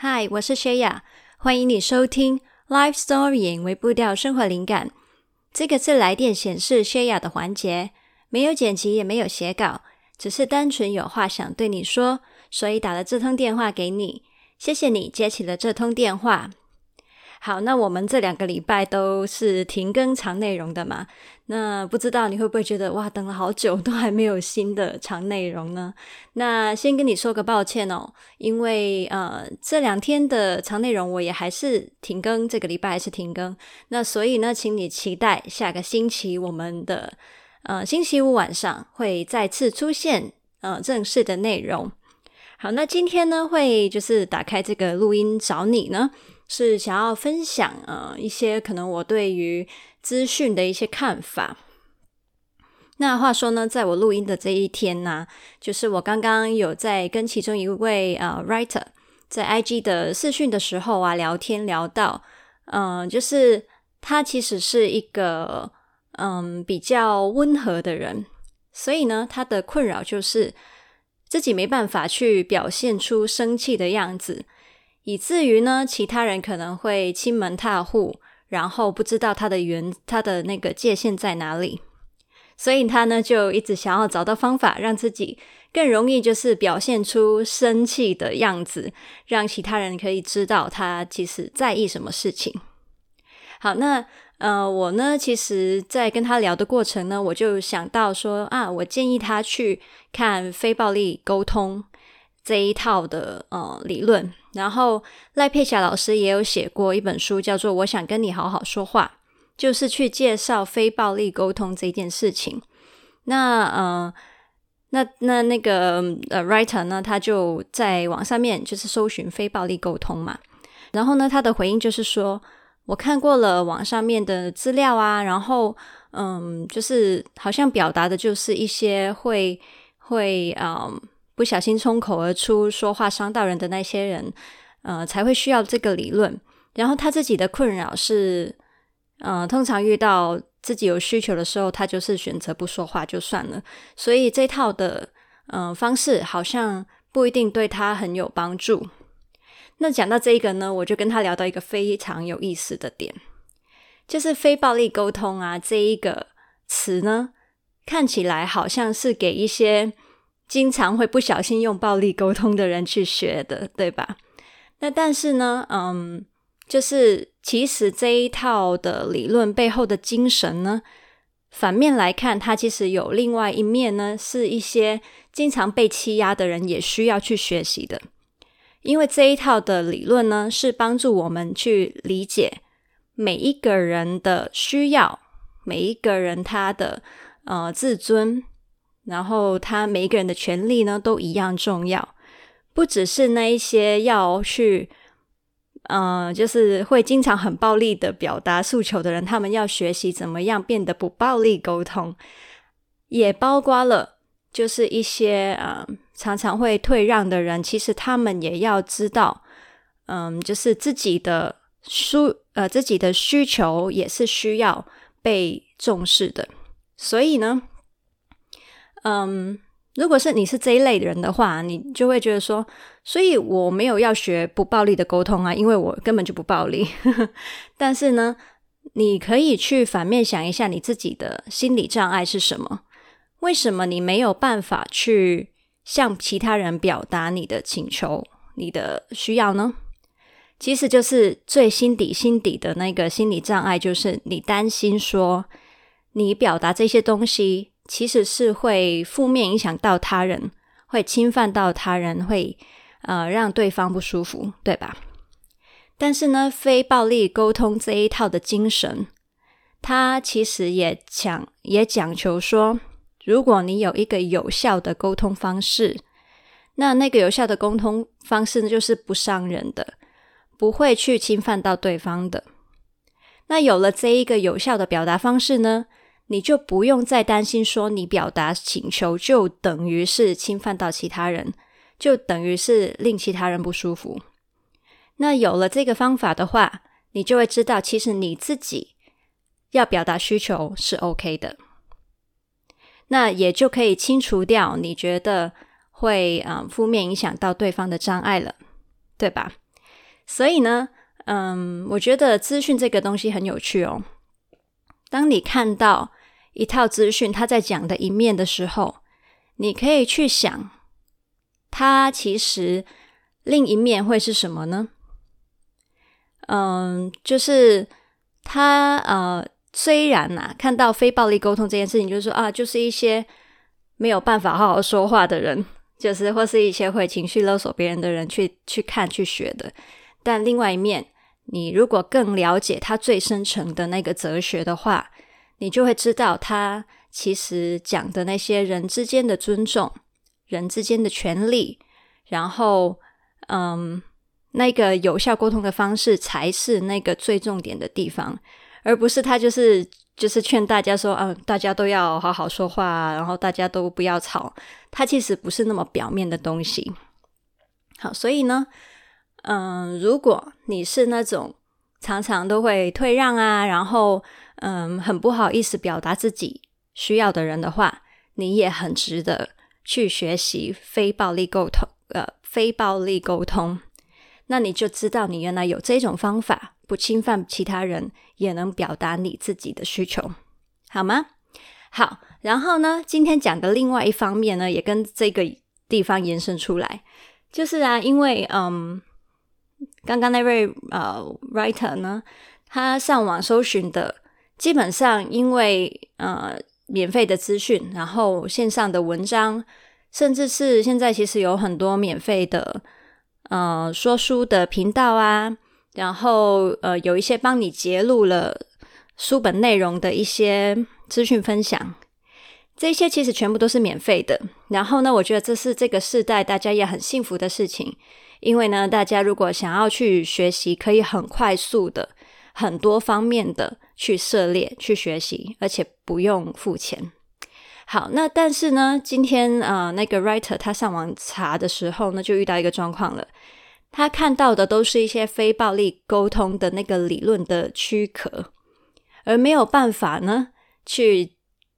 嗨，我是薛雅，欢迎你收听 Life Story 为步调生活灵感。这个是来电显示薛雅的环节，没有剪辑，也没有写稿，只是单纯有话想对你说，所以打了这通电话给你。谢谢你接起了这通电话。好，那我们这两个礼拜都是停更长内容的嘛？那不知道你会不会觉得哇，等了好久都还没有新的长内容呢？那先跟你说个抱歉哦，因为呃这两天的长内容我也还是停更，这个礼拜还是停更。那所以呢，请你期待下个星期我们的呃星期五晚上会再次出现呃正式的内容。好，那今天呢会就是打开这个录音找你呢。是想要分享呃一些可能我对于资讯的一些看法。那话说呢，在我录音的这一天呢，就是我刚刚有在跟其中一位呃 writer 在 IG 的视讯的时候啊聊天聊到，嗯、就是他其实是一个嗯比较温和的人，所以呢，他的困扰就是自己没办法去表现出生气的样子。以至于呢，其他人可能会欺门踏户，然后不知道他的原他的那个界限在哪里，所以他呢就一直想要找到方法，让自己更容易就是表现出生气的样子，让其他人可以知道他其实在意什么事情。好，那呃，我呢，其实在跟他聊的过程呢，我就想到说啊，我建议他去看非暴力沟通这一套的呃理论。然后赖佩霞老师也有写过一本书，叫做《我想跟你好好说话》，就是去介绍非暴力沟通这件事情。那呃，那那那个呃，writer 呢，他就在网上面就是搜寻非暴力沟通嘛。然后呢，他的回应就是说，我看过了网上面的资料啊，然后嗯，就是好像表达的就是一些会会嗯。不小心冲口而出说话伤到人的那些人，呃，才会需要这个理论。然后他自己的困扰是，呃，通常遇到自己有需求的时候，他就是选择不说话就算了。所以这套的呃方式好像不一定对他很有帮助。那讲到这一个呢，我就跟他聊到一个非常有意思的点，就是非暴力沟通啊这一个词呢，看起来好像是给一些。经常会不小心用暴力沟通的人去学的，对吧？那但是呢，嗯，就是其实这一套的理论背后的精神呢，反面来看，它其实有另外一面呢，是一些经常被欺压的人也需要去学习的。因为这一套的理论呢，是帮助我们去理解每一个人的需要，每一个人他的呃自尊。然后，他每一个人的权利呢，都一样重要，不只是那一些要去，呃，就是会经常很暴力的表达诉求的人，他们要学习怎么样变得不暴力沟通，也包括了，就是一些呃常常会退让的人，其实他们也要知道，嗯、就是自己的需呃自己的需求也是需要被重视的，所以呢。嗯，如果是你是这一类人的话，你就会觉得说，所以我没有要学不暴力的沟通啊，因为我根本就不暴力。但是呢，你可以去反面想一下，你自己的心理障碍是什么？为什么你没有办法去向其他人表达你的请求、你的需要呢？其实就是最心底心底的那个心理障碍，就是你担心说，你表达这些东西。其实是会负面影响到他人，会侵犯到他人，会呃让对方不舒服，对吧？但是呢，非暴力沟通这一套的精神，它其实也讲也讲求说，如果你有一个有效的沟通方式，那那个有效的沟通方式呢，就是不伤人的，不会去侵犯到对方的。那有了这一个有效的表达方式呢，你就不用再担心说，你表达请求就等于是侵犯到其他人，就等于是令其他人不舒服。那有了这个方法的话，你就会知道，其实你自己要表达需求是 OK 的。那也就可以清除掉你觉得会嗯负面影响到对方的障碍了，对吧？所以呢，嗯，我觉得资讯这个东西很有趣哦。当你看到一套资讯，他在讲的一面的时候，你可以去想，他其实另一面会是什么呢？嗯，就是他呃，虽然呐、啊，看到非暴力沟通这件事情，就是说啊，就是一些没有办法好好说话的人，就是或是一些会情绪勒索别人的人去去看去学的。但另外一面，你如果更了解他最深层的那个哲学的话，你就会知道他其实讲的那些人之间的尊重、人之间的权利，然后嗯，那个有效沟通的方式才是那个最重点的地方，而不是他就是就是劝大家说，嗯，大家都要好好说话，然后大家都不要吵。他其实不是那么表面的东西。好，所以呢。嗯，如果你是那种常常都会退让啊，然后嗯，很不好意思表达自己需要的人的话，你也很值得去学习非暴力沟通。呃，非暴力沟通，那你就知道你原来有这种方法，不侵犯其他人，也能表达你自己的需求，好吗？好，然后呢，今天讲的另外一方面呢，也跟这个地方延伸出来，就是啊，因为嗯。刚刚那位呃 writer 呢，他上网搜寻的基本上因为呃免费的资讯，然后线上的文章，甚至是现在其实有很多免费的呃说书的频道啊，然后呃有一些帮你截录了书本内容的一些资讯分享，这些其实全部都是免费的。然后呢，我觉得这是这个世代大家也很幸福的事情。因为呢，大家如果想要去学习，可以很快速的、很多方面的去涉猎、去学习，而且不用付钱。好，那但是呢，今天呃，那个 writer 他上网查的时候呢，就遇到一个状况了。他看到的都是一些非暴力沟通的那个理论的躯壳，而没有办法呢去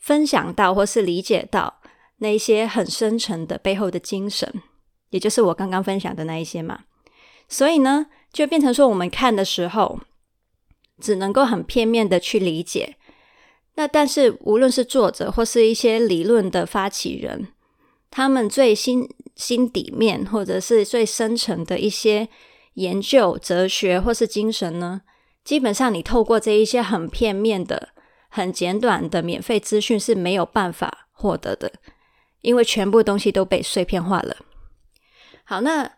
分享到或是理解到那些很深沉的背后的精神。也就是我刚刚分享的那一些嘛，所以呢，就变成说我们看的时候，只能够很片面的去理解。那但是无论是作者或是一些理论的发起人，他们最心心底面或者是最深层的一些研究、哲学或是精神呢，基本上你透过这一些很片面的、很简短的免费资讯是没有办法获得的，因为全部东西都被碎片化了。好，那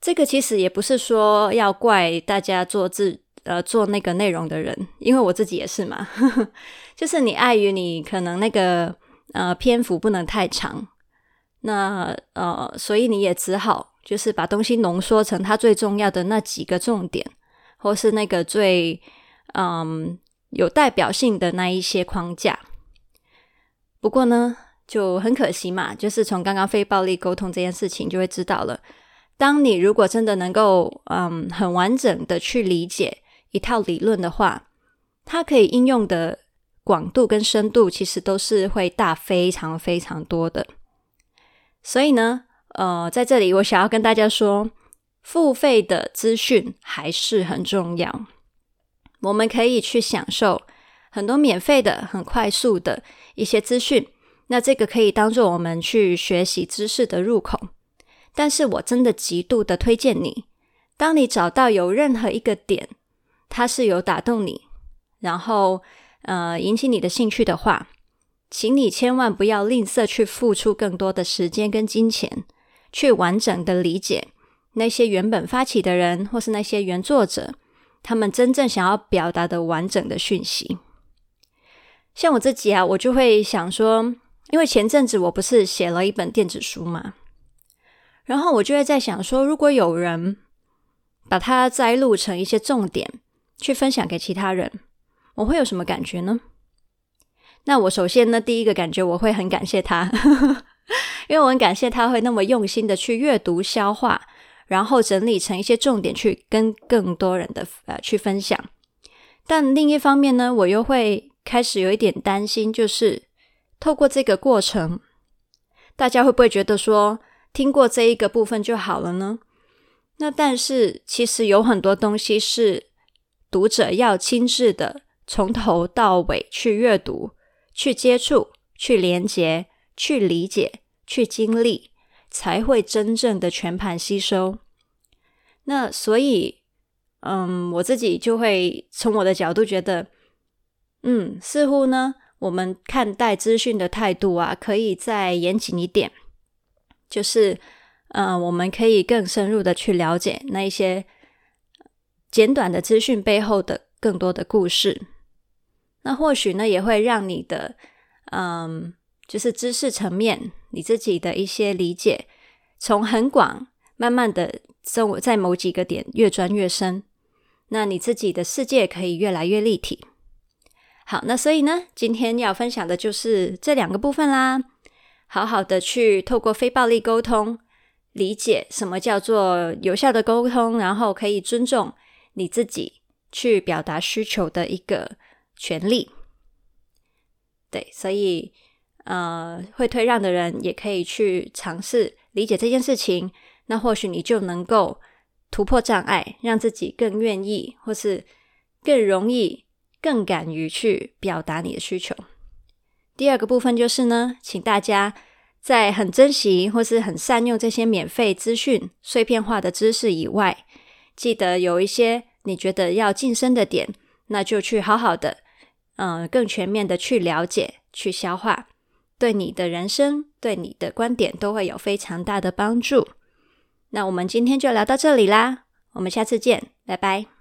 这个其实也不是说要怪大家做自呃做那个内容的人，因为我自己也是嘛，就是你碍于你可能那个呃篇幅不能太长，那呃所以你也只好就是把东西浓缩成它最重要的那几个重点，或是那个最嗯有代表性的那一些框架。不过呢。就很可惜嘛，就是从刚刚非暴力沟通这件事情就会知道了。当你如果真的能够嗯很完整的去理解一套理论的话，它可以应用的广度跟深度其实都是会大非常非常多的。所以呢，呃，在这里我想要跟大家说，付费的资讯还是很重要。我们可以去享受很多免费的、很快速的一些资讯。那这个可以当做我们去学习知识的入口，但是我真的极度的推荐你，当你找到有任何一个点，它是有打动你，然后呃引起你的兴趣的话，请你千万不要吝啬去付出更多的时间跟金钱，去完整的理解那些原本发起的人或是那些原作者，他们真正想要表达的完整的讯息。像我自己啊，我就会想说。因为前阵子我不是写了一本电子书嘛，然后我就会在想说，如果有人把它摘录成一些重点去分享给其他人，我会有什么感觉呢？那我首先呢，第一个感觉我会很感谢他，因为我很感谢他会那么用心的去阅读、消化，然后整理成一些重点去跟更多人的呃去分享。但另一方面呢，我又会开始有一点担心，就是。透过这个过程，大家会不会觉得说听过这一个部分就好了呢？那但是其实有很多东西是读者要亲自的从头到尾去阅读、去接触、去连接、去理解、去经历，才会真正的全盘吸收。那所以，嗯，我自己就会从我的角度觉得，嗯，似乎呢，我们看待资讯的态度啊，可以再严谨一点，就是，嗯，我们可以更深入的去了解那一些简短的资讯背后的更多的故事。那或许呢，也会让你的，嗯，就是知识层面，你自己的一些理解，从很广，慢慢的。在某几个点越钻越深，那你自己的世界可以越来越立体。好，那所以呢，今天要分享的就是这两个部分啦。好好的去透过非暴力沟通，理解什么叫做有效的沟通，然后可以尊重你自己去表达需求的一个权利。对，所以呃，会退让的人也可以去尝试理解这件事情。那或许你就能够突破障碍，让自己更愿意，或是更容易、更敢于去表达你的需求。第二个部分就是呢，请大家在很珍惜或是很善用这些免费资讯、碎片化的知识以外，记得有一些你觉得要晋升的点，那就去好好的，嗯，更全面的去了解、去消化，对你的人生、对你的观点都会有非常大的帮助。那我们今天就聊到这里啦，我们下次见，拜拜。